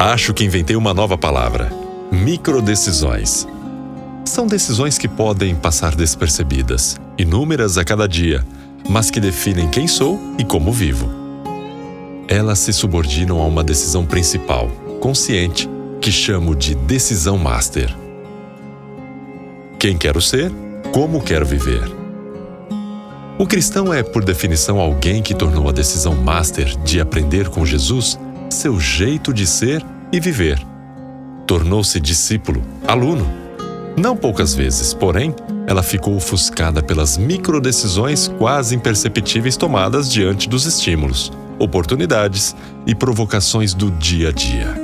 Acho que inventei uma nova palavra: microdecisões. São decisões que podem passar despercebidas, inúmeras a cada dia, mas que definem quem sou e como vivo. Elas se subordinam a uma decisão principal, consciente, que chamo de decisão master. Quem quero ser? Como quero viver? O cristão é, por definição, alguém que tornou a decisão master de aprender com Jesus seu jeito de ser e viver. Tornou-se discípulo, aluno. Não poucas vezes, porém, ela ficou ofuscada pelas microdecisões quase imperceptíveis tomadas diante dos estímulos, oportunidades e provocações do dia a dia.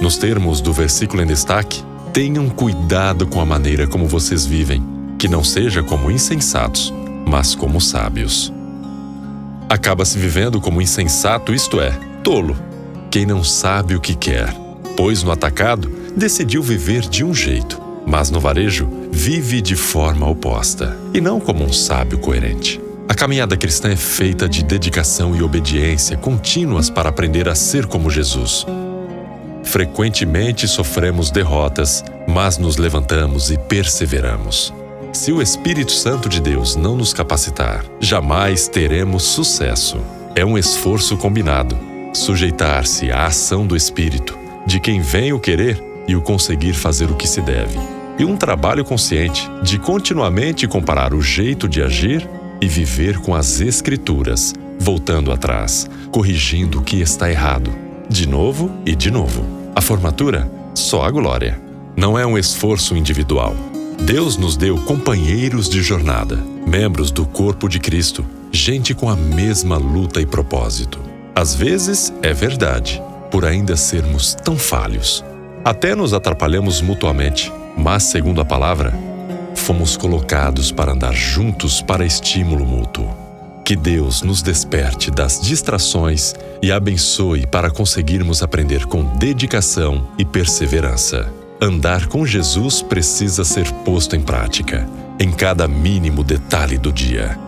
Nos termos do versículo em destaque, tenham cuidado com a maneira como vocês vivem, que não seja como insensatos, mas como sábios. Acaba-se vivendo como insensato, isto é, tolo, quem não sabe o que quer, pois no atacado decidiu viver de um jeito, mas no varejo vive de forma oposta, e não como um sábio coerente. A caminhada cristã é feita de dedicação e obediência contínuas para aprender a ser como Jesus. Frequentemente sofremos derrotas, mas nos levantamos e perseveramos. Se o Espírito Santo de Deus não nos capacitar, jamais teremos sucesso. É um esforço combinado, sujeitar-se à ação do Espírito, de quem vem o querer e o conseguir fazer o que se deve. E um trabalho consciente de continuamente comparar o jeito de agir e viver com as Escrituras, voltando atrás, corrigindo o que está errado, de novo e de novo. A formatura, só a glória. Não é um esforço individual. Deus nos deu companheiros de jornada, membros do corpo de Cristo, gente com a mesma luta e propósito. Às vezes é verdade, por ainda sermos tão falhos. Até nos atrapalhamos mutuamente, mas, segundo a palavra, fomos colocados para andar juntos para estímulo mútuo. Que Deus nos desperte das distrações e abençoe para conseguirmos aprender com dedicação e perseverança. Andar com Jesus precisa ser posto em prática, em cada mínimo detalhe do dia.